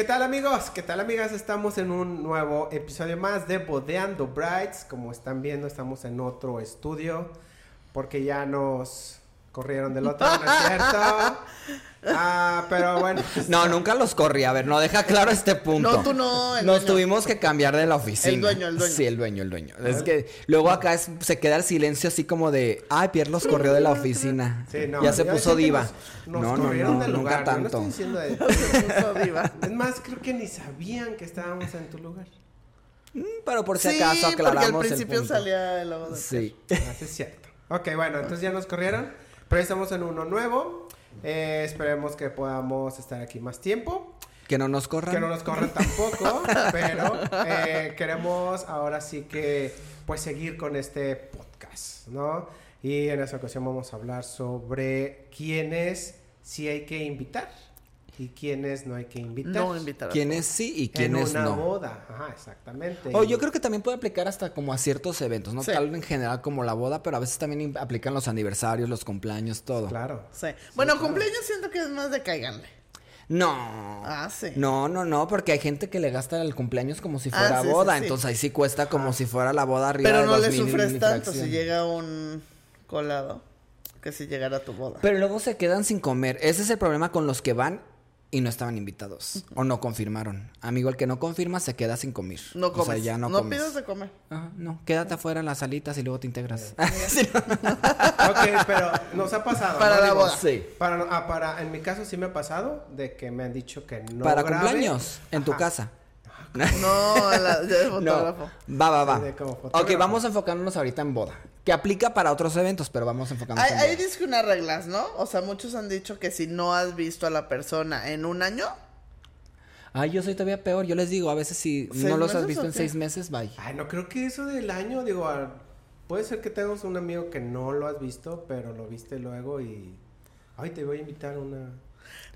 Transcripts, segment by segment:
¿Qué tal amigos? ¿Qué tal amigas? Estamos en un nuevo episodio más de Bodeando Brights. Como están viendo, estamos en otro estudio porque ya nos corrieron del otro, ¿no es cierto? Ah, pero bueno. No, nunca los corrí. A ver, no deja claro este punto. No, tú no, el Nos dueño. tuvimos que cambiar de la oficina. El dueño, el dueño. Sí, el dueño, el dueño. Es que luego acá es- se queda el silencio así como de, ay, Pierre los corrió de la oficina. Sí, no, ya se puso diva. Nos, nos no, no, corrieron no, del nunca lugar. no tanto. estoy diciendo de- Se puso diva. Es más, creo que ni sabían que estábamos en tu lugar. Mm, Pero por si Sí, acaso porque aclaramos al el principio punto. salía el Sí. Así es cierto. Ok, bueno, entonces ya nos corrieron. Pero estamos en uno nuevo. Eh, esperemos que podamos estar aquí más tiempo. Que no nos corran. Que no nos corran tampoco. pero eh, queremos ahora sí que pues seguir con este podcast, ¿no? Y en esta ocasión vamos a hablar sobre quiénes sí hay que invitar y quiénes no hay que invitar. No invitar a ¿Quiénes sí y en quiénes una no? boda. Ajá, exactamente. O yo creo que también puede aplicar hasta como a ciertos eventos, no Sí. tal en general como la boda, pero a veces también aplican los aniversarios, los cumpleaños, todo. Claro. Sí. Bueno, cumpleaños siento que es más de cáiganle. No. Ah, sí. No, no, no, porque hay gente que le gasta el cumpleaños como si Ah, fuera sí, boda, sí. entonces ahí sí cuesta como si fuera la boda arriba Pero de no le sufres tanto si llega un colado que si llegara a tu boda. Pero luego se quedan sin comer. Ese es el problema con los que van y no estaban invitados o no confirmaron. Amigo, el que no confirma se queda sin comer. no O comes. sea, ya no, no comes. pidas de comer. Ajá, no, quédate afuera en las salitas y luego te integras. Sí. Ok, pero nos ha pasado. Para ¿no? la Digo, boda. Sí. Para, ah, para, en mi caso sí me ha pasado de que me han dicho que no Para grabe. cumpleaños, en tu casa. No, la, de No, fotógrafo. va, va, va. Como ok, vamos enfocándonos ahorita en boda. Que aplica para otros eventos, pero vamos enfocándonos Hay, en hay boda. dice unas reglas, ¿no? O sea, muchos han dicho que si no has visto a la persona en un año, Ay, yo soy todavía peor. Yo les digo, a veces si ¿Seis no los has visto en seis meses, bye. Ay, no creo que eso del año, digo, ah, puede ser que tengas un amigo que no lo has visto, pero lo viste luego y... Ay, te voy a invitar a una...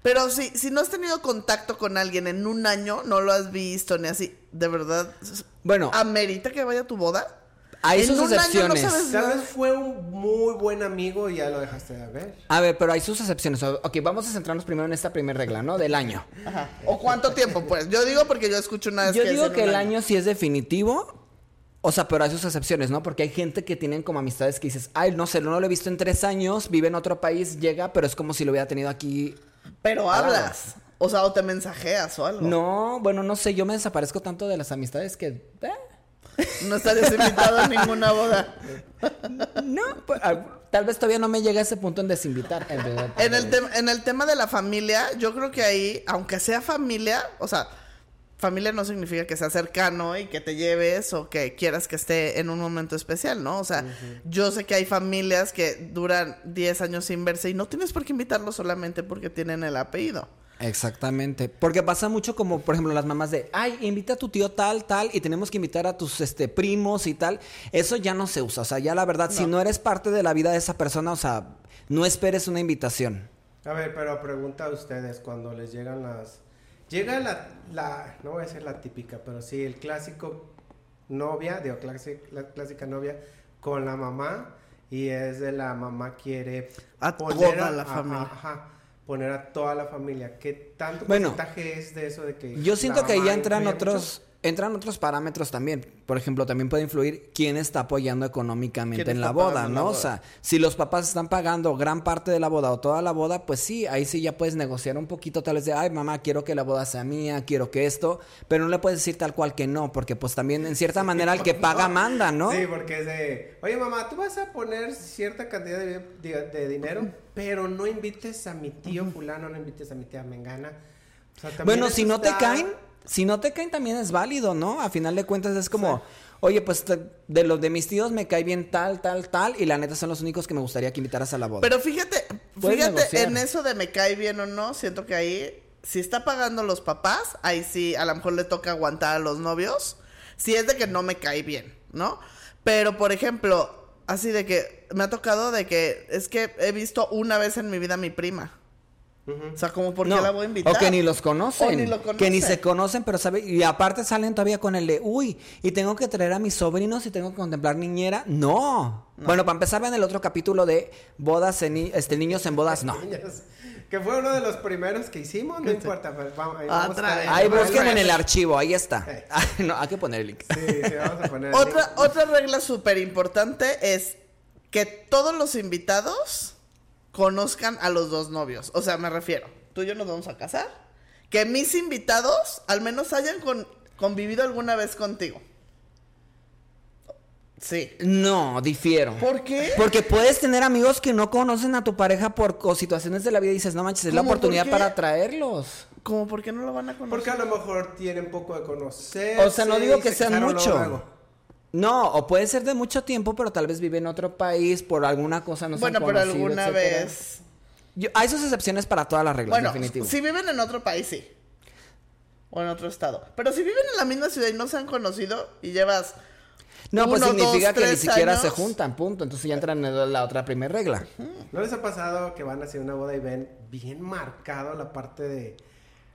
Pero si, si no has tenido contacto con alguien en un año, no lo has visto ni así, de verdad, Bueno, ¿amerita que vaya a tu boda? hay en sus un año no excepciones. sabes- Tal no. vez fue un muy buen amigo y ya lo dejaste de ver. A ver, pero hay sus excepciones. Ok, vamos a centrarnos primero en esta primera regla, ¿no? Del año. Ajá. ¿O cuánto tiempo, pues? Yo digo porque yo escucho una vez Yo que digo que el año sí es definitivo. O sea, pero hay sus excepciones, ¿no? Porque hay gente que tienen como amistades que dices, ay, no sé, no lo he visto en tres años, vive en otro país, llega, pero es como si lo hubiera tenido aquí. Pero hablas. O sea, o te mensajeas o algo. No, bueno, no sé, yo me desaparezco tanto de las amistades que. eh, No estarías invitado a ninguna boda. no, pues, ah, tal vez todavía no me llega a ese punto en desinvitar. en verdad. En el, en el tema de la familia, yo creo que ahí, aunque sea familia, o sea, familia no significa que sea cercano y que te lleves o que quieras que esté en un momento especial, ¿no? O sea, yo sé que hay familias que duran 10 años sin verse y no tienes por qué invitarlos solamente porque tienen el apellido. Exactamente. Porque pasa mucho como, por ejemplo, las mamás de, ay, invita a tu tío tal, tal, y tenemos que invitar a tus este, primos y tal. Eso ya no se usa. O sea, ya la verdad, si No. no eres parte de la vida de esa persona, o sea, no esperes una invitación. A ver, pero pregunta a ustedes cuando les llegan las... Llega la, la, no voy a decir la típica, pero sí, el clásico novia, digo, la clásica novia con la mamá y es de la mamá quiere A toda la ajá, familia. ajá, poner a toda la familia. ¿Qué tanto Bueno, porcentaje es de eso de que Yo la siento que ahí mamá entran otros, entran otros parámetros también. Por ejemplo, también puede influir quién está apoyando económicamente ¿Quién en la boda, la ¿no? O sea, si los papás están pagando gran parte de la boda o toda la boda, pues sí, ahí sí ya puedes negociar un poquito tal vez de, ay mamá, quiero que la boda sea mía, quiero que esto, pero no le puedes decir tal cual que no, porque pues también en cierta manera el que paga manda, ¿no? Sí, porque es de, oye mamá, tú vas a poner cierta cantidad de, de- de dinero, pero no invites a mi tío fulano, no invites a mi tía Mengana. O sea, Bueno, si no te caen, si no te caen también es válido, ¿no? A final de cuentas es como, oye, pues te- de los de mis tíos me cae bien tal, tal, tal, y la neta son los únicos que me gustaría que invitaras a la boda. Pero fíjate, fíjate negociar. en eso de me cae bien o no, siento que ahí, si está pagando los papás, ahí sí, a lo mejor le toca aguantar a los novios. Si es de que no me cae bien, ¿no? Pero, por ejemplo, así de que me ha tocado de que es que he visto una vez en mi vida a mi prima. O sea, como por qué No, la voy a invitar. O que ni los conocen. O ni lo Que ni conocen. se conocen, pero sabe. Y aparte salen todavía con el de, uy, y tengo que traer a mis sobrinos y tengo que contemplar niñera. No. Bueno, para empezar, ven el otro capítulo de bodas en este, niños en bodas, no. Que fue uno de los primeros que hicimos, no importa. Pero vamos, ahí vamos Otra vez. Ahí busquen en el archivo, ahí está. No, hay que poner el link. Sí, sí, vamos a poner. el Otra, link. otra regla súper importante es que todos los invitados conozcan a los dos novios. O sea, me refiero, tú y yo nos vamos a casar. Que mis invitados al menos hayan con- convivido alguna vez contigo. Sí. No, difiero. ¿Por qué? Porque puedes tener amigos que no conocen a tu pareja por co- situaciones de la vida y dices, no manches, es la ¿Cómo? ¿Por oportunidad para traerlos. Como, ¿por qué no lo van a conocer? Porque a lo mejor tienen poco de conocer. O sea, no digo que sean mucho. Pues No, o puede ser de mucho tiempo, pero tal vez vive en otro país por alguna cosa, no se han bueno, pero conocido, alguna etcétera. vez. Yo- hay sus excepciones para todas las reglas, Bueno, definitivo. si viven en otro país, sí. O en otro estado. Pero si viven en la misma ciudad y no se han conocido y llevas no, pues uno, significa dos, que ni siquiera se juntan, punto. Entonces ya entran en la otra primera regla. ¿No les ha pasado que van a hacer una boda y ven bien marcado la parte de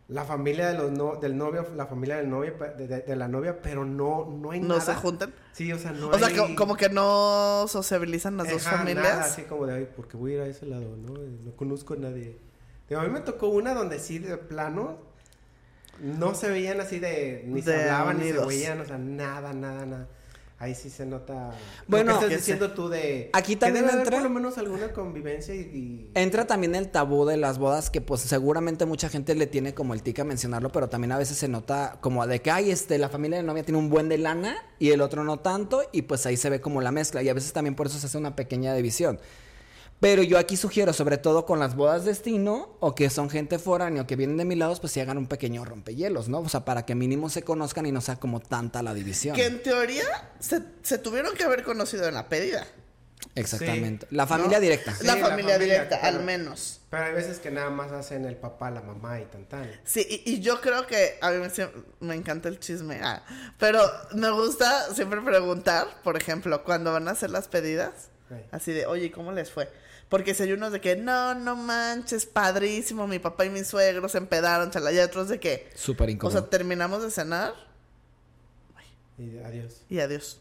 la familia de los no- del novio, la familia del novio, de, de- de la novia, pero no, no hay no nada? se juntan? Sí, o sea, no o sea, hay... como que no sociabilizan las dos familias. nada, así como de, ay, porque voy a ir a ese lado, ¿no? No conozco a nadie. Digo, a mí me tocó una donde sí, de plano, no se veían así de, ni se hablaban, ni se veían, o sea, nada, nada, nada. Ahí sí se nota. Bueno, lo que estás diciendo tú de. Aquí que también debe haber entra- por lo menos alguna convivencia y. y- Entra también el tabú de las bodas, que pues seguramente mucha gente le tiene como el tic a mencionarlo, pero también a veces se nota como de que, ay, este, la familia de novia tiene un buen de lana y el otro no tanto, y pues ahí se ve como la mezcla, y a veces también por eso se hace una pequeña división. Pero yo aquí sugiero, sobre todo con las bodas destino, o que son gente foránea o que vienen de mi lado, pues si hagan un pequeño rompehielos, ¿no? O sea, para que mínimo se conozcan y no sea como tanta la división. Que en teoría se, se tuvieron que haber conocido en la pedida. Exactamente. Sí. La familia ¿no? directa. Sí, la, la familia directa, claro. al menos. Pero hay veces que nada más hacen el papá, la mamá y tan tan. Sí, y, y yo creo que a mí me, me encanta el chisme. ah, pero me gusta siempre preguntar, por ejemplo, cuando van a hacer las pedidas, Sí. así de, oye, ¿cómo les fue? Porque si hay unos de que, no, no manches, padrísimo, mi papá y mis suegros se empedaron, chala, y hay otros de que, Súper o incómodo. sea, terminamos de cenar Y adiós. y adiós.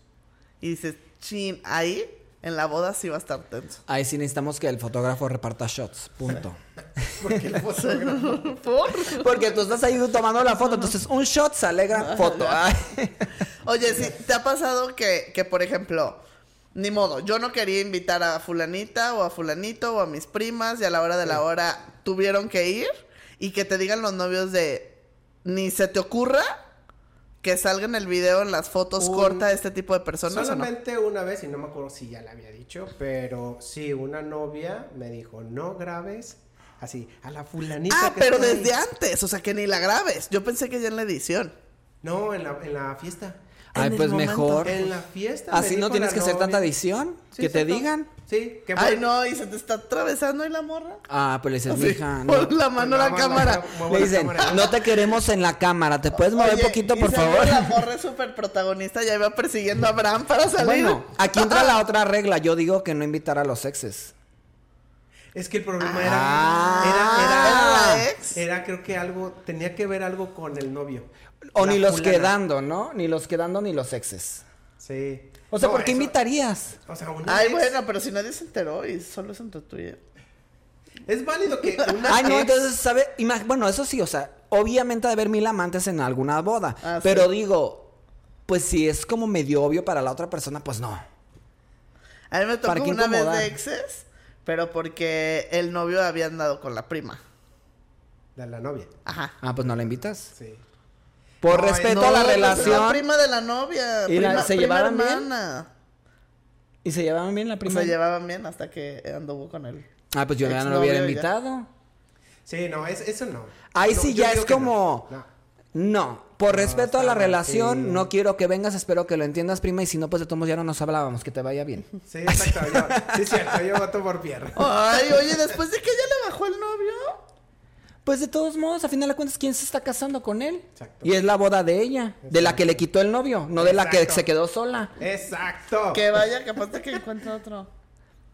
Y dices, chin, ahí en la boda sí va a estar tenso. Ahí sí necesitamos que el fotógrafo reparta shots. Punto. Porque el fotógrafo. ¿Por? Porque tú estás ahí tomando la foto, entonces un shot se alegra foto. Ay. Oye, sí, ¿te ha pasado que, que, por ejemplo, ni modo, yo no quería invitar a fulanita o a fulanito o a mis primas y a la hora de la hora tuvieron que ir y que te digan los novios de ni se te ocurra que salga en el video en las fotos Un- corta este tipo de personas no? Solamente una vez, y no me acuerdo si ya la había dicho, pero sí, una novia me dijo, no grabes así, a la fulanita. Ah, que pero está ahí". desde antes, o sea que ni la grabes. Yo pensé que ya en la edición. No, en la, en la fiesta. Ay, pues mejor. En la fiesta. Así no tienes que hacer tanta edición. Sí, que te digan. Sí, que Ay, no, y se te está atravesando ahí la morra. Ah, pues le dices, Así, mija, no. Pon la mano a la cámara. Le dicen, cámara. no te queremos en la cámara, ¿te puedes mover Oye, poquito, y por favor? La morra es súper protagonista, ya iba persiguiendo a Abraham para salir. Bueno, aquí entra la otra regla. Yo digo que no invitar a los exes. Es que el problema Ah. era, era, ¿Era era, la ex? era, creo que algo, tenía que ver algo con el novio. O ni los fulana. quedando, ¿no? Ni los quedando ni los exes. Sí. O sea, No, ¿por qué eso- invitarías? O sea, una Ay, ex- bueno, pero si nadie se enteró y solo es entre tú y. Es válido que una Ay, no, entonces, ¿sabe? Ima- Bueno, eso sí, o sea, obviamente ha de haber mil amantes en alguna boda. Ah, pero sí. digo, pues si es como medio obvio para la otra persona, pues no. A mí me ¿Para tocó una vez de exes, pero porque el novio había andado con la prima. De la novia. Ajá. Ah, pues no la invitas. Sí. Por No, respeto No, a la relación. La prima de la novia. ¿Y la- prima- se prima llevaban bien? ¿Y se llevaban bien la O prima? Se llevaban bien hasta que anduvo con él. Ah, pues yo ya no lo hubiera ya. invitado. Sí, no, es, eso no. Ahí No, sí ya es como... No. Por respeto a la relación, sí. no quiero que vengas, espero que lo entiendas, prima, y si no, pues de todos modos ya no nos hablábamos, que te vaya bien. Sí, exacto. Yo, sí, es cierto, yo voto por Pierre. Ay, oye, después de que ya le bajó el novio. Pues de todos modos, a final de cuentas, ¿quién se está casando con él? Exacto. Y es la boda de ella, de la que le quitó el novio, no de la que se quedó sola. Exacto. Que vaya, capaz de que encuentre otro.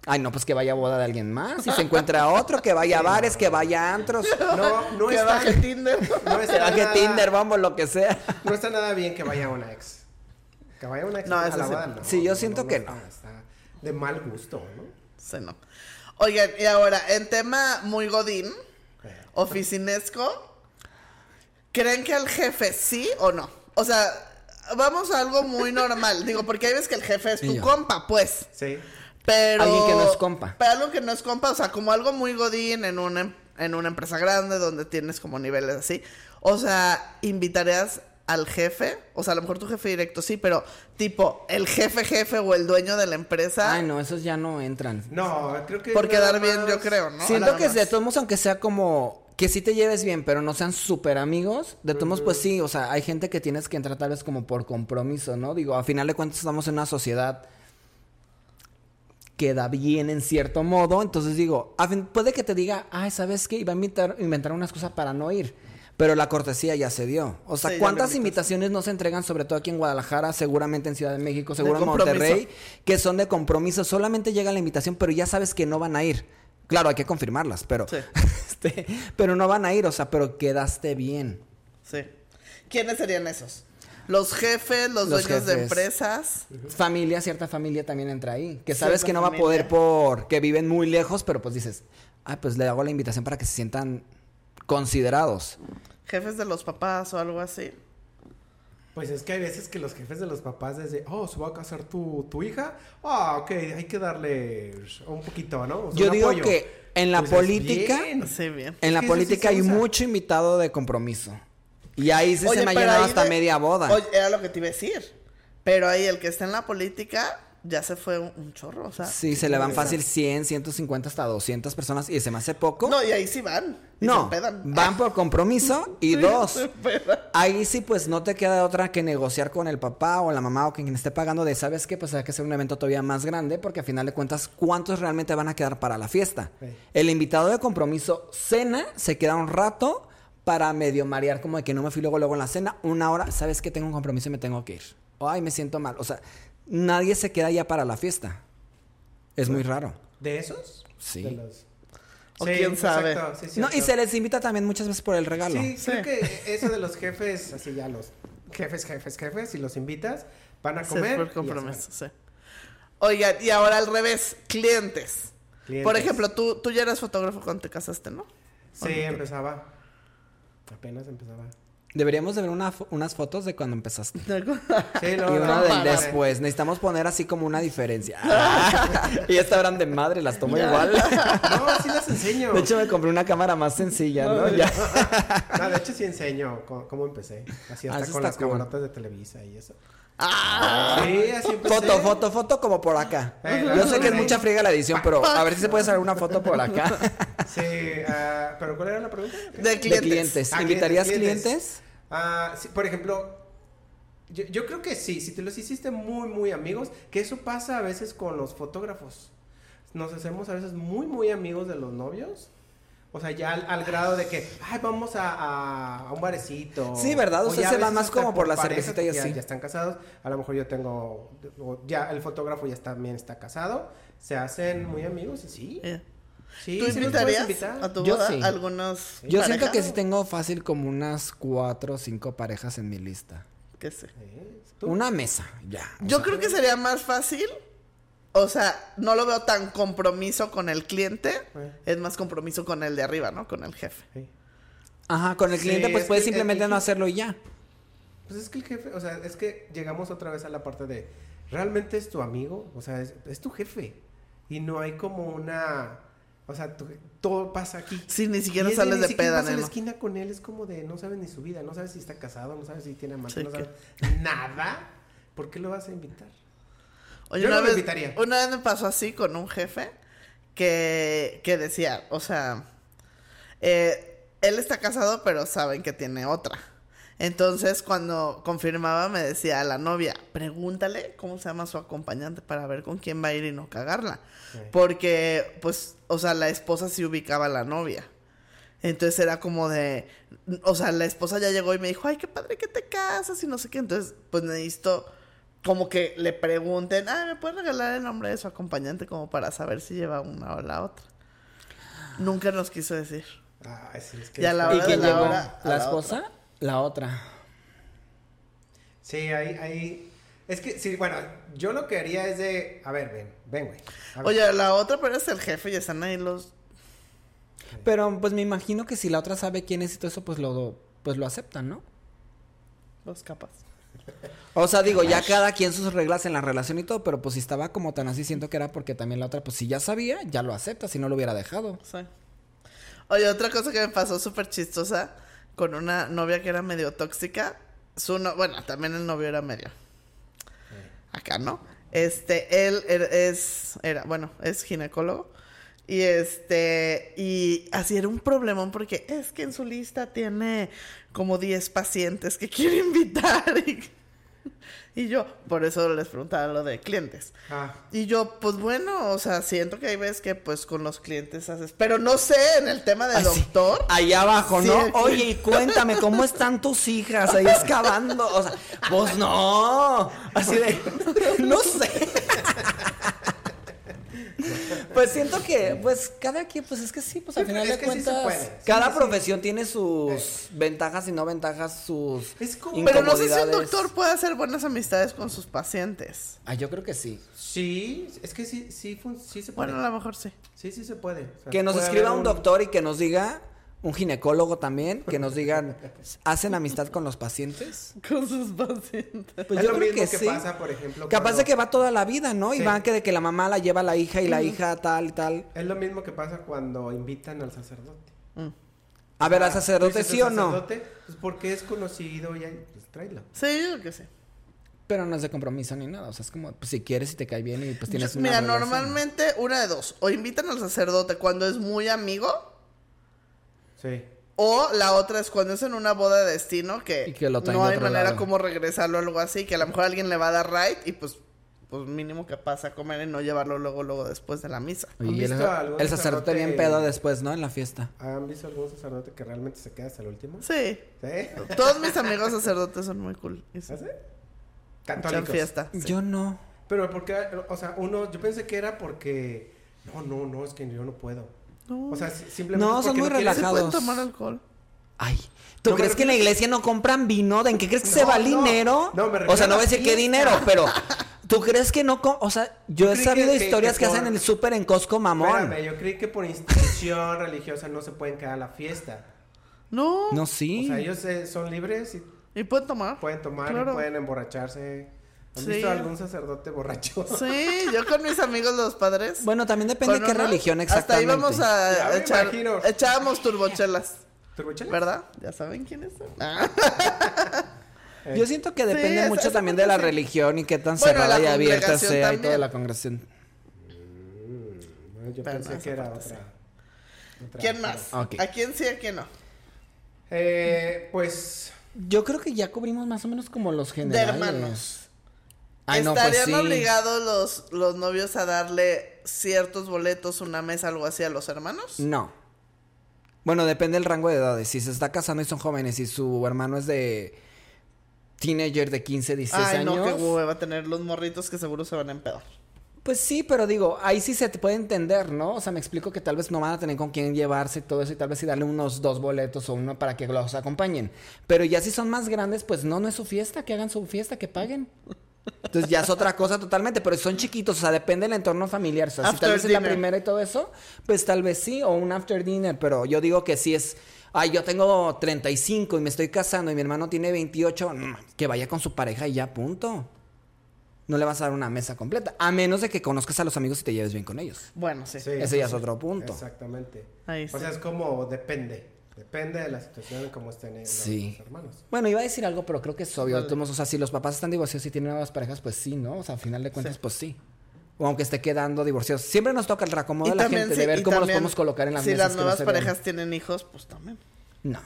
Ay, no, pues que vaya a boda de alguien más. Si se encuentra otro, que vaya a bares, que vaya a antros. No, no que está, baje Tinder. no Que está baje nada- Tinder, vamos, lo que sea. No está nada bien que vaya una ex. Que vaya una ex No, a la sí. boda, no. Sí, yo siento que no. Está de mal gusto, ¿no? Sí, no. Oigan, y ahora, en tema muy godín, Eh, oficinesco, ¿creen que el jefe sí o no? O sea, vamos a algo muy normal. Digo, porque hay veces que el jefe es tu compa, pues. Sí. Pero. Alguien que no es compa. Pero algo que no es compa, o sea, como algo muy godín en una, em- en una empresa grande donde tienes como niveles así. O sea, ¿invitarías al jefe? O sea, a lo mejor tu jefe directo sí, pero tipo, el jefe jefe o el dueño de la empresa. Ay, no, esos ya no entran. No, creo que. Por quedar bien, más- yo creo, ¿no? Siento Nada que más. de todos modos, aunque sea como que sí te lleves bien, pero no sean súper amigos, de todos modos, pues sí, o sea, hay gente que tienes que entrar tal vez como por compromiso, ¿no? Digo, a final de cuentas estamos en una sociedad que da bien en cierto modo, entonces digo, puede que te diga, ay, ¿sabes qué? Iba a inventar, inventar unas cosas para no ir. Pero la cortesía ya se dio. O sea, Sí, ¿cuántas invitaciones no se entregan, sobre todo aquí en Guadalajara, seguramente en Ciudad de México, seguro en. Monterrey, que son de compromiso? Solamente llega la invitación, pero ya sabes que no van a ir. Claro, hay que confirmarlas, pero, Sí. este, pero no van a ir, o sea, pero quedaste bien. Sí. ¿Quiénes serían esos? Los jefes, los, Los dueños de empresas. Familia, cierta familia también entra ahí. Que sabes Cierta que no va a poder por que viven muy lejos, pero pues dices, ah, pues le hago la invitación para que se sientan considerados. Jefes de los papás o algo así. Pues es que hay veces que los jefes de los papás desde, oh, se va a casar tu, tu hija. Ah, ok, hay que darle un poquito, ¿no? O sea, Yo digo apoyo. que en la Pues política, bien. Sí, bien. en la sí política hay usa. mucho invitado de compromiso. Y ahí sí Oye, se me ha llenado hasta de- media boda. Oye, era lo que te iba a decir. Pero ahí el que está en la política ya se fue un, un chorro, o sea. sí, se le van fácil 100, 150 hasta 200 personas y se me hace poco. No, y ahí sí van. y No, se van por compromiso y Sí, dos, ahí sí pues no te queda otra que negociar con el papá o la mamá o quien esté pagando de, ¿sabes qué? Pues hay que hacer un evento todavía más grande porque al final de cuentas, ¿cuántos realmente van a quedar para la fiesta? Sí. El invitado de compromiso cena, se queda un rato para medio marear como de que no me fui luego luego en la cena, una hora, ¿sabes qué? Tengo un compromiso y me tengo que ir. O, ay, me siento mal. O sea, nadie se queda ya para la fiesta. Es muy raro. ¿De esos? Sí. De los- O quién sabe. exacto, sí, No, y se les invita también muchas veces por el regalo. Sí, Sí. creo que eso de los jefes, así ya los jefes, jefes, jefes, si los invitas, van a comer. fue el y ya compromiso, sí. Oigan, y ahora al revés, clientes. Clientes. Por ejemplo, tú, tú ya eras fotógrafo cuando te casaste, ¿no? Sí, empezaba. Apenas empezaba. Deberíamos de ver una unas fotos de cuando empezaste. Sí, no, y una no, del para- después. Necesitamos poner así como una diferencia. y esta eran de madre, las tomo igual. No, sí las enseño. De hecho, me compré una cámara más sencilla, ¿no? Ya. No, de hecho sí enseño cómo, cómo empecé. Así Ah, hasta con las cool. camarotas de Televisa y eso. ¡Ah! Sí, así empecé. Foto, foto, foto como por acá. Yo sé que es mucha friega la edición, pero a ver si se puede hacer una foto por acá. Sí, ah, pero ¿cuál era la pregunta? De De clientes. clientes. Ah, ¿Invitarías clientes, clientes? Sí, por ejemplo, yo, yo creo que sí, si te los hiciste muy, muy amigos, que eso pasa a veces con los fotógrafos. Nos hacemos a veces muy, muy amigos de los novios. O sea, ya al, al grado de que, ay, vamos a, a- a un barecito. Sí, ¿verdad? O Ustedes ya a se van más como por la cervecita y ya- así. Ya están casados. A lo mejor yo tengo, o ya el fotógrafo ya también está casado. Se hacen muy amigos y sí. Eh, Sí, ¿Tú invitarías invitar. a tu Yo boda sí. algunos Yo siento que sí tengo fácil como unas cuatro o cinco parejas en mi lista. Sí. Sí, ¿tú? Una mesa, ya. Yo sea. creo que sería más fácil. O sea, no lo veo tan compromiso con el cliente. Eh. Es más compromiso con el de arriba, ¿no? Con el jefe. Sí. Ajá, con el Sí, cliente pues es puedes simplemente el- no hacerlo y ya. Pues es que el jefe, o sea, es que llegamos otra vez a la parte de, ¿realmente es tu amigo? O sea, es, es tu jefe. Y no hay como una, o sea, tu- todo pasa aquí. Sí, ni siquiera es sales ni de siquiera peda, a la esquina con él, es como de, no sabes ni su vida, no sabes si está casado, no sabes si tiene amante, Sí, no que- sabes nada. ¿Por qué lo vas a invitar? Oye, Yo una no vez, invitaría. Una vez me pasó así con un jefe que, que decía, o sea, eh, él está casado, pero saben que tiene otra. Entonces, cuando confirmaba, me decía a la novia, pregúntale cómo se llama su acompañante para ver con quién va a ir y no cagarla. Sí. Porque, pues, o sea, la esposa sí ubicaba a la novia. Entonces era como de, o sea, la esposa ya llegó y me dijo, ay, qué padre que te casas y no sé qué. Entonces, pues necesito como que le pregunten, ah, ¿me puedes regalar el nombre de su acompañante como para saber si lleva una o la otra? Nunca nos quiso decir. Ah, sí, es que Y a la ¿Y hora quién de la llegó? hora, a ¿La la esposa? La otra. Sí, ahí, ahí. Es que, sí, bueno, yo lo que haría es de. A ver, ven, ven, güey. Oye, la otra, pero es el jefe y están ahí los... Pero pues me imagino que si la otra sabe quién es y todo eso, pues lo, pues lo aceptan, ¿no? Los capas. O sea, digo, ya cada quien sus reglas en la relación y todo, pero pues si estaba como tan así, siento que era porque también la otra, pues si ya sabía, ya lo acepta, si no lo hubiera dejado. Sí. Oye, otra cosa que me pasó súper chistosa con una novia que era medio tóxica. Su no... Bueno, también el novio era medio. Acá, ¿no? Este, él era- es, era, bueno, es ginecólogo. Y este, y así era un problemón porque es que en su lista tiene como 10 pacientes que quiere invitar. Y, y yo, por eso les preguntaba lo de clientes. Ah, Y yo, pues bueno, o sea, siento que hay veces que pues con los clientes haces, pero no sé, en el tema de Así, doctor. Allá abajo, ¿no? Oye, y cuéntame, ¿cómo están tus hijas ahí excavando? O sea, pues no. Así de, no sé. Pues siento que, pues, cada quien, pues es que sí, pues al Sí, final es de que sí se cuentas, puede. Cada sí, sí. profesión tiene sus ventajas y no ventajas, sus Es como- Pero no sé si un doctor puede hacer buenas amistades con sus pacientes. Ah, yo creo que sí. sí, es que sí, sí, se puede. Bueno, a lo mejor sí. Sí, sí se puede. O sea, Que nos puede escriba un doctor y que nos diga, un ginecólogo también, que nos digan, ¿hacen amistad con los pacientes? Con sus pacientes. Pues es yo lo creo mismo que, que, sí. pasa, por ejemplo. Capaz cuando- de que va toda la vida, ¿no? Y van que de que la mamá la lleva a la hija y la hija tal y tal. Es lo mismo que pasa cuando invitan al sacerdote. A ver, al sacerdote ¿dices sí o no. sacerdote? Pues porque es conocido y ahí, pues tráelo. Sí, yo que sí. Pero no es de compromiso ni nada. O sea, es como, pues si quieres y te cae bien y pues tienes Yo- una Mira, relación. normalmente una de dos. O invitan al sacerdote cuando es muy amigo. Sí. O la otra es cuando es en una boda de destino que, Y que lo traen no hay manera lado. como regresarlo o algo así. Que a lo mejor alguien le va a dar right y pues, pues mínimo que pasa a comer y no llevarlo luego, luego después de la misa. Oye, ¿Han y el, el sacerdote bien pedo después, ¿no? En la fiesta. ¿Han visto algún sacerdote que realmente se queda hasta el último? Sí. ¿Sí? Todos mis amigos sacerdotes son muy cool. Sí, ¿Ah, sí? Católicos. fiesta. sí. Yo no. Pero porque, o sea, uno, yo pensé que era porque, no, no, no, es que yo no puedo. No. O sea, si- simplemente No, son muy quieres- ¿Se pueden relajados. tomar alcohol? Ay. ¿Tú No, crees que en la iglesia no compran vino? ¿De en qué crees que se No, va el no. dinero? No, me o sea, no voy a decir qué dinero, pero ¿tú crees que no? O sea, yo, Yo he sabido que- que- historias que que, hacen por- en el súper en Costco mamón. Espérame, yo creí que por institución religiosa no se pueden quedar a la fiesta. No. No, sí. O sea, ellos eh, son libres y ¿Y pueden tomar? pueden tomar Claro. y pueden emborracharse. ¿Han Sí. visto algún sacerdote borracho? Sí, yo con mis amigos los padres. Bueno, también depende de qué uno, religión Hasta exactamente. íbamos Ya a echar, echábamos turbochelas, ¿Turbochelas? ¿verdad? Ya saben quiénes son. Ah. Eh, Yo siento que depende mucho también de la sí. religión y qué tan Bueno, cerrada y abierta sea y también. toda la congregación. bueno, yo Pero pensé que era otra. otra- ¿Quién más? ¿A quién sí, a quién no? Eh, pues Yo creo que ya cubrimos más o menos como los De generales. hermanos. Ay, no, pues ¿Estarían sí. obligados los, los novios a darle ciertos boletos, una mesa, algo así a los hermanos? No. Bueno, depende del rango de edades. Si se está casando y son jóvenes y su hermano es de teenager de 15, 16 Ay, años. no, qué hueva a tener los morritos que seguro se van a empedar. Pues sí, pero digo, ahí sí se te puede entender, ¿no? O sea, me explico que tal vez no van a tener con quién llevarse y todo eso y tal vez sí darle unos dos boletos o uno para que los acompañen. Pero ya si son más grandes, pues no, no es su fiesta, que hagan su fiesta, que paguen. Entonces ya es otra cosa totalmente, pero son chiquitos, o sea, depende del entorno familiar. O sea, si tal vez es la primera y todo eso, pues tal vez sí, o un after dinner, pero yo digo que si es, ay, yo tengo 35 y me estoy casando y mi hermano tiene 28, mm, que vaya con su pareja y ya, punto. No le vas a dar una mesa completa, a menos de que conozcas a los amigos y te lleves bien con ellos. Bueno, sí. sí, Ese ya es otro punto. Exactamente. Ahí O sí. sea, es como depende. Depende de la situación en cómo estén los, Sí. hermanos. Bueno, iba a decir algo, pero creo que es obvio. Todos, O sea, si los papás están divorciados y tienen nuevas parejas, pues sí, ¿no? O sea, al final de cuentas, Sí. pues sí. O aunque esté quedando divorciados. Siempre nos toca el reacomodo Y de la gente, sí, de ver cómo los podemos colocar en las Si mesas. las que no nuevas parejas tienen hijos, pues también. No.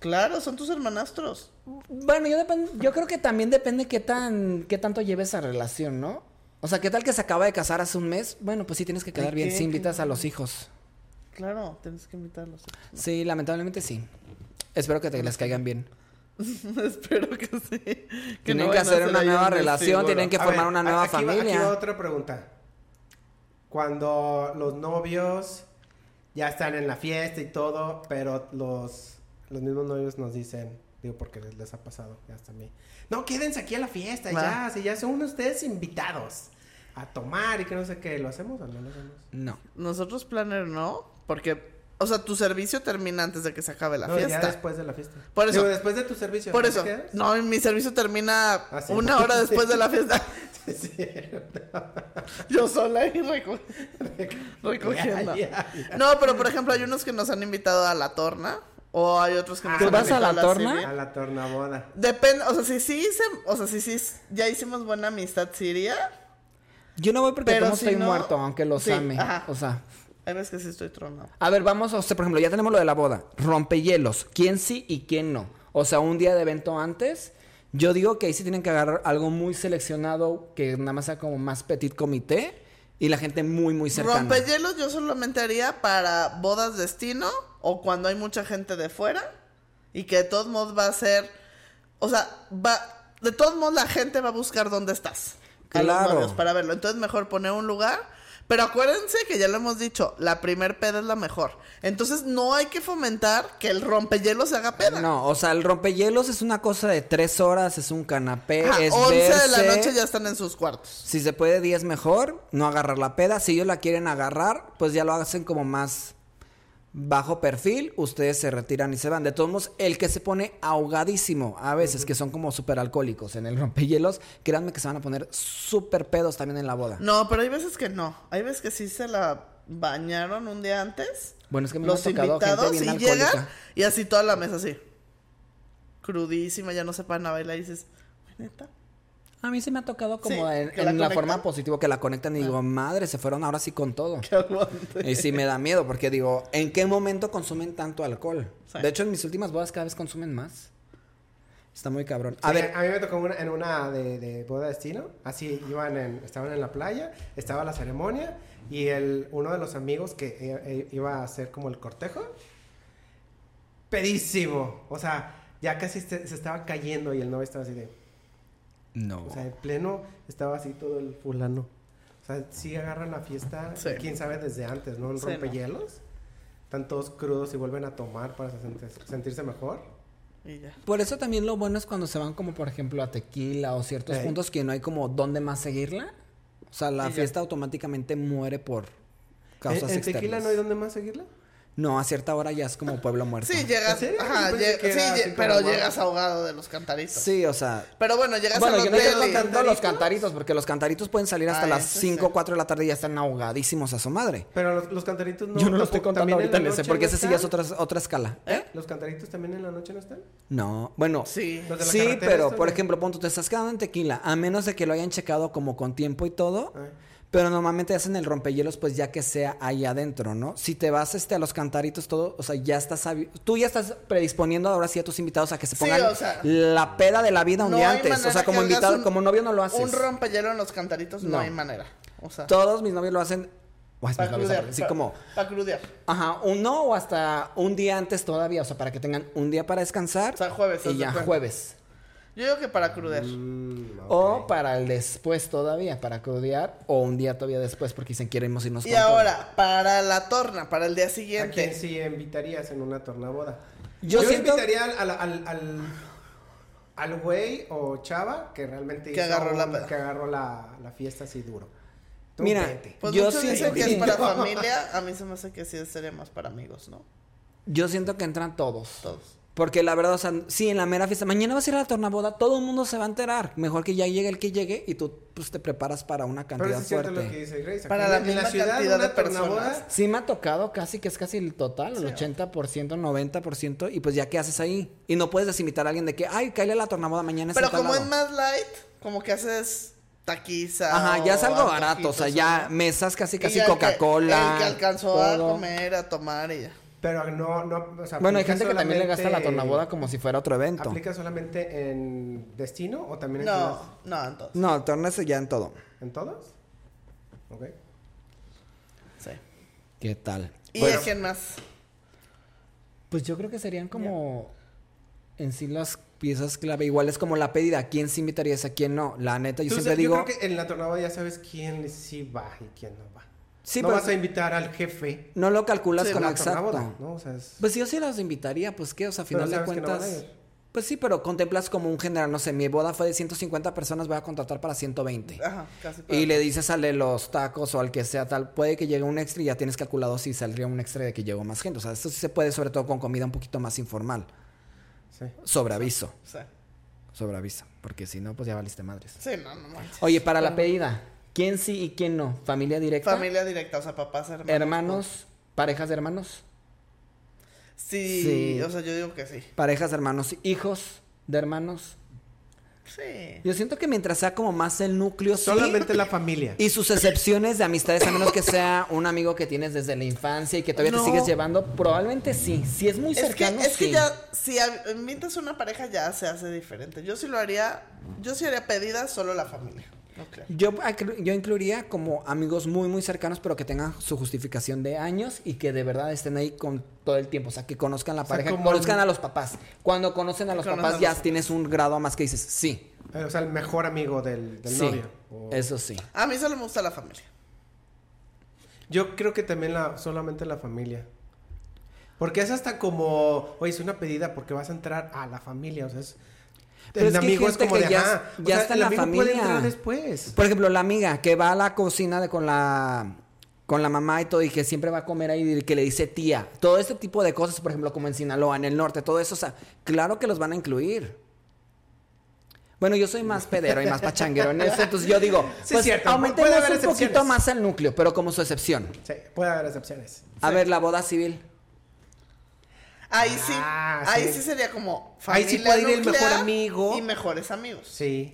Claro, son tus hermanastros. Bueno, yo, yo creo que también depende qué tan qué tanto lleve esa relación, ¿no? O sea, ¿qué tal que se acaba de casar hace un mes? Bueno, pues sí tienes que quedar bien si invitas ¿Qué? a los hijos. Claro, tienes que invitarlos. Sí, lamentablemente sí. Espero que te les caigan bien. Espero que sí. Que Tienen no que hacer una nueva relación, seguro. tienen que A formar ver, una nueva aquí va- familia. Aquí va otra pregunta. Cuando los novios ya están en la fiesta y todo, pero los, los mismos novios nos dicen, digo porque les, les ha pasado, ya hasta a mí. No, quédense aquí a la fiesta, Ah. ya, si ya son ustedes invitados a tomar y que no sé qué, ¿lo hacemos o no lo hacemos? No. Nosotros planner no, porque, o sea, tu servicio termina antes de que se acabe la no, ya fiesta. después de la fiesta. Por eso. Digo, después de tu servicio. Por ¿no eso. No, mi servicio termina Ah, sí. una hora después de la fiesta. Sí, Yo sola ahí reco- recogiendo. Ya, ya. No, pero por ejemplo, hay unos que nos han invitado a la torna. O hay otros que nos ¿Tú han vas a invitado la torna? A la tornaboda. Depende, o sea, si sí, hice- o sea, si sí, ya hicimos buena amistad, sí iría. Yo no voy porque como si estoy no- muerto, aunque los Sí, ame. ajá. O sea. Hay veces que sí estoy tronado. A ver, vamos, o sea, por ejemplo, ya tenemos lo de la boda. Rompehielos. ¿Quién sí y quién no? O sea, un día de evento antes. Yo digo que ahí sí tienen que agarrar algo muy seleccionado, que nada más sea como más petit comité y la gente muy, muy cercana. Rompehielos yo solamente haría para bodas destino o cuando hay mucha gente de fuera y que de todos modos va a ser, o sea, va, de todos modos la gente va a buscar dónde estás. A los Claro. novios para verlo. Entonces mejor poner un lugar. Pero acuérdense que ya lo hemos dicho, la primer peda es la mejor. Entonces no hay que fomentar que el rompehielos se haga peda. No, o sea, el rompehielos es una cosa de tres horas, es un canapé, Ajá, es 11 de la noche ya están en sus cuartos. Si se puede 10 mejor, no agarrar la peda. Si ellos la quieren agarrar, pues ya lo hacen como más bajo perfil. Ustedes se retiran y se van. De todos modos, el que se pone ahogadísimo, a veces que son como súper alcohólicos en el rompehielos, créanme que se van a poner súper pedos también en la boda. No, pero hay veces que no. Hay veces que sí se la bañaron un día antes. Bueno, es que me ha los gente invitados bien y alcohólica. llegan y así toda la mesa así. Crudísima, ya no sepan a bailar y dices, neta. A mí se me ha tocado como Sí, en, la. Ah. forma positiva que la conectan y digo, madre, se fueron ahora sí con todo. Y sí me da miedo porque digo, ¿en qué momento consumen tanto alcohol? Sí. De hecho, en mis últimas bodas cada vez consumen más. Está muy cabrón. A Sí, ver, a mí me tocó una- en una de, de boda destino. Así iban en, estaban en la playa, estaba la ceremonia y el, uno de los amigos que eh, eh, iba a hacer como el cortejo, pedísimo. O sea, ya casi se, se estaba cayendo y el novio estaba así de. No. O sea, en pleno estaba así todo el fulano. O sea, sí agarran la fiesta, Sí. quién sabe desde antes, ¿no? En Sí, no. rompehielos. Están todos crudos y vuelven a tomar para sentirse, mejor. Y ya. Por eso también lo bueno es cuando se van como por ejemplo a tequila o ciertos puntos que no hay como dónde más seguirla. O sea, la Y ya. fiesta automáticamente muere por causas ¿En, en externas. tequila no hay dónde más seguirla? No, a cierta hora ya es como pueblo muerto. Sí, llegas. Ajá, Yo pensé lle- que sí, pero como llegas ahogado de los cantaritos. Sí, o sea, Pero bueno, llegas bueno, a los yo no contando los cantaritos, porque los cantaritos pueden salir hasta Ah, las eso 5 o sí. 4 de la tarde y ya están ahogadísimos a su madre. Pero los, los cantaritos no. yo no lo estoy contando ¿también ahorita en ese, porque no ese sí ya es otra, otra escala. ¿Eh? ¿Los cantaritos también en la noche no están? No, bueno, Sí. Los sí, pero por ejemplo, punto, te estás quedando en tequila, a menos de que lo hayan checado como con tiempo y todo. Ay. Pero normalmente hacen el rompehielos, pues ya que sea ahí adentro, ¿no? Si te vas este, a los cantaritos, todo, o sea, ya estás. Tú ya estás predisponiendo ahora sí a tus invitados a que se Sí, pongan o sea, la peda de la vida un No día antes. O sea, como invitado, un- como novio no lo haces. Un rompehielo en los cantaritos no, No. hay manera. O sea, Todos mis novios lo hacen. para crudear. así pa- como. Para crudear. Ajá, uno o hasta un día antes todavía, o sea, para que tengan un día para descansar. O sea, jueves, Y ya, cuenta. jueves. Yo digo que para crudear. Mm. O para el después todavía, para crudear, o un día todavía después, porque dicen queremos irnos Y con todo. ahora, para la torna, para el día ¿A quién siguiente. sí invitarías en una tornaboda? Yo Yo, siento- invitaría al, al, al, al, al güey o chava que realmente Que agarró la que agarró la, la fiesta así duro. Tú Mira. Pues Yo dicen que es para familia. A mí se me hace que sí sería más para amigos, ¿no? Yo siento que entran todos. Todos. Porque la verdad, o sea, sí, en la mera fiesta, mañana vas a ir a la tornaboda, todo el mundo se va a enterar. Mejor que ya llegue el que llegue y tú pues te preparas para una Pero cantidad sí es cierto fuerte. lo que dice Grace. Aquí Para en- la misma ciudad, cantidad de personas. Sí me ha tocado casi que es casi el total, el 80%, 90%, y pues ya qué haces ahí. Y no puedes desinvitar a alguien de que, ay, cállale a la tornaboda mañana Pero como lado". es más light, como que haces taquiza. Ajá, ya es algo barato, o sea, ya mesas casi casi Coca-Cola. El que alcanzó a comer, a tomar y ya. Pero no, no, o sea, Bueno, hay gente que también le gasta la tornaboda como si fuera otro evento. ¿Aplica solamente en destino o también en No, todas? no, entonces. No, el torneo es ya en todo. ¿En todos? Ok. Sí. ¿Qué tal? ¿Y Bueno. a quién más? Pues yo creo que serían como en sí las piezas clave. Igual es como la pedida. ¿Quién se invitarías a quién no? La neta, yo Tú siempre digo. Yo creo que en la tornada ya sabes quién sí va y quién no va. Sí, no pero vas a invitar al jefe. no lo calculas Sí, la exacto. tornaboda, ¿no? O sea, es- Pues yo sí las invitaría, pues qué, o sea, a final de no cuentas. pues sí, pero contemplas como un general, no sé, mi boda fue de 150 personas, voy a contratar para 120. Ajá, casi. para- Y le dices al de los tacos o al que sea tal, puede que llegue un extra y ya tienes calculado si saldría un extra de que llegó más gente. O sea, esto sí se puede sobre todo con comida un poquito más informal. sí. Sobre aviso, Sí. sobre aviso. Porque si no, pues ya valiste madres. Sí, no, no manches. Oye, para la pedida, ¿quién sí y quién no? ¿Familia directa? Familia directa, o sea, papás, hermanos. ¿Hermanos? ¿Parejas de hermanos? Sí, Sí. o sea, yo digo que sí. ¿Parejas de hermanos? ¿Hijos de hermanos? Sí. Yo siento que mientras sea como más el núcleo, sí. Solamente la familia. Y sus excepciones de amistades, a menos que sea un amigo que tienes desde la infancia y que todavía No. te sigues llevando, probablemente sí. Si es muy Es que, cercano, es que ya, si a- invitas una pareja ya se hace diferente. Yo sí lo haría, yo sí haría pedida solo la familia. No. Yo, acru- yo incluiría como amigos muy, muy cercanos, pero que tengan su justificación de años y que de verdad estén ahí con todo el tiempo. O sea, que conozcan la sea, pareja, que conozcan el- a los papás. Cuando conocen a los Conocen papás, a ya tienes un grado más que dices, sí, O sea, el mejor amigo del, del sí, novio. O- eso sí. A mí solo me gusta la familia. Yo creo que también la, solamente la familia. Porque es hasta como, oye, es una pedida porque vas a entrar a la familia, o sea, es... Pero el es que hay amigo es como que de, ya- ajá, o ya sea, está en la amigo puede familia. entrar después. Por ejemplo, la amiga que va a la cocina de con la con la mamá y todo y que siempre va a comer ahí y que le dice tía. Todo este tipo de cosas, por ejemplo, como en Sinaloa, en el norte, todo eso, o sea, claro que los van a incluir. Bueno, yo soy más pedero y más pachanguero en eso, entonces yo digo, Sí, pues cierto, aumentemos un poquito más el núcleo, pero como su excepción. Sí, puede haber excepciones. A ver, la boda civil. Ahí sí, Ah, ahí sí. sí sería como Ahí sí familia puede ir el nuclear mejor amigo. y mejores amigos. Sí.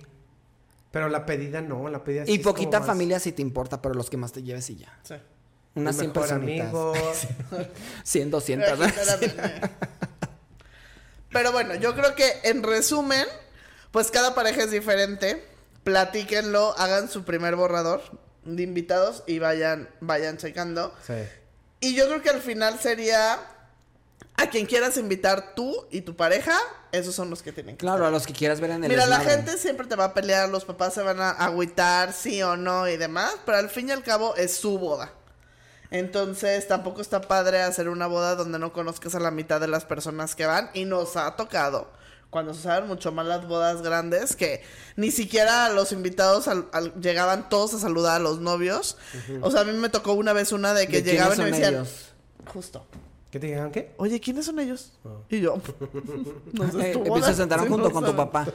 Pero la pedida no, la pedida sí Y es como poquita más- familia si te importa, pero los que más te lleves y ya. Sí. Unas el 100 mejor personitas. amigo. 100, 200. ¿no? Espérame. Pero bueno, yo creo que en resumen, pues cada pareja es diferente. Platíquenlo, hagan su primer borrador de invitados y vayan, vayan checando. Sí. Y yo creo que al final sería a quien quieras invitar tú y tu pareja, esos son los que tienen que Claro, a los que quieras ver en el Mira, la gente siempre te va a pelear, los papás se van a agüitar, sí o no y demás, pero al fin y al cabo es su boda. Entonces tampoco está padre hacer una boda donde no conozcas a la mitad de las personas que van y nos ha tocado. Cuando se saben mucho más las bodas grandes, que ni siquiera los invitados al- al- llegaban todos a saludar a los novios. O sea, a mí me tocó una vez una de que ¿De llegaban y me decían, ellos? justo, ¿Qué te digan qué? oye, ¿quiénes son ellos? Y yo, no sé, Eh, Sí, junto no con tu papá.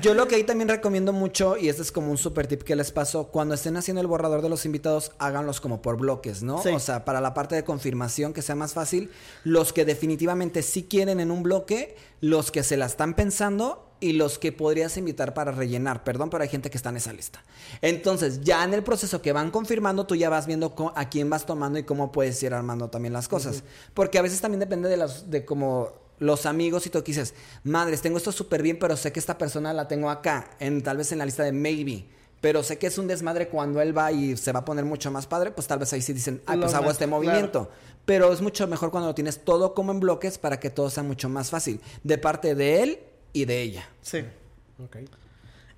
Yo lo que ahí también recomiendo mucho, y este es como un super tip que les paso, cuando estén haciendo el borrador de los invitados, háganlos como por bloques, ¿no? Sí. O sea, para la parte de confirmación que sea más fácil, los que definitivamente sí quieren en un bloque, los que se la están pensando y los que podrías invitar para rellenar. Perdón, pero hay gente que está en esa lista. Entonces, ya en el proceso que van confirmando, tú ya vas viendo a quién vas tomando y cómo puedes ir armando también las cosas. Porque a veces también depende de las, de como los amigos y tú dices, madres, tengo esto súper bien, pero sé que esta persona la tengo acá, en, tal vez en la lista de maybe. Pero sé que es un desmadre cuando él va y se va a poner mucho más padre, pues tal vez ahí sí dicen, ay, Lo pues hago más- este claro. movimiento. Pero es mucho mejor cuando lo tienes todo como en bloques para que todo sea mucho más fácil. De parte de él y de ella. Sí. Ok.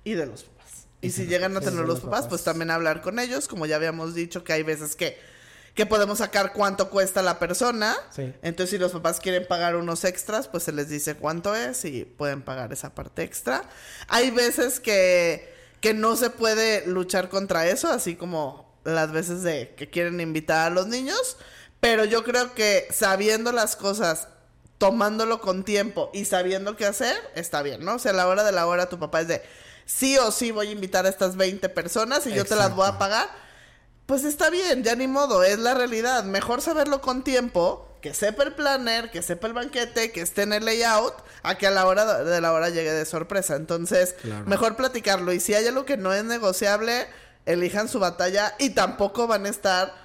y de los papás. Y si llegan a tener los los papás, papás. pues también hablar con ellos, como ya habíamos dicho que hay veces que, que podemos sacar cuánto cuesta la persona. Sí. Entonces si los papás quieren pagar unos extras, pues se les dice cuánto es y pueden pagar esa parte extra. Hay veces que, que no se puede luchar contra eso, así como las veces de que quieren invitar a los niños, pero yo creo que sabiendo las cosas tomándolo con tiempo y sabiendo qué hacer, está bien, ¿no? O sea, a la hora de la hora tu papá es de, sí o sí voy a invitar a estas 20 personas y yo te las voy a pagar. Pues está bien, ya ni modo, es la realidad. Mejor saberlo con tiempo, que sepa el planner, que sepa el banquete, que esté en el layout, a que a la hora de la hora llegue de sorpresa. Entonces, Claro. mejor platicarlo. Y si hay algo que no es negociable, elijan su batalla y tampoco van a estar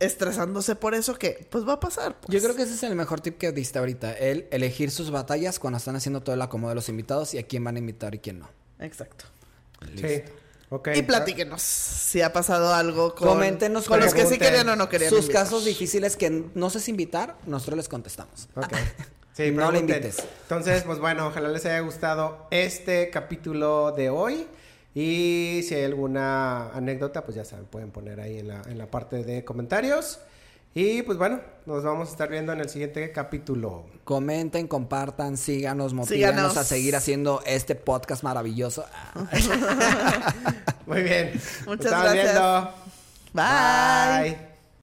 estresándose por eso que pues va a pasar. pues. Yo creo que ese es el mejor tip que diste ahorita. El elegir sus batallas cuando están haciendo todo el acomodo de los invitados y a quién van a invitar y quién no. Exacto. Sí. Ok. Y platíquenos si ha pasado algo con, Coméntenos con los que sí querían o no querían. Sus invitar. casos difíciles que no sé si invitar, nosotros les contestamos. Ok. Sí, no le invites. Entonces, pues bueno, ojalá les haya gustado este capítulo de hoy. Y si hay alguna anécdota, pues ya saben, pueden poner ahí en la, en la parte de comentarios. Y pues bueno, nos vamos a estar viendo en el siguiente capítulo. Comenten, compartan, síganos, motívenos Síganos. a seguir haciendo este podcast maravilloso. Muy bien. Muchas estamos gracias. viendo. Bye. Bye.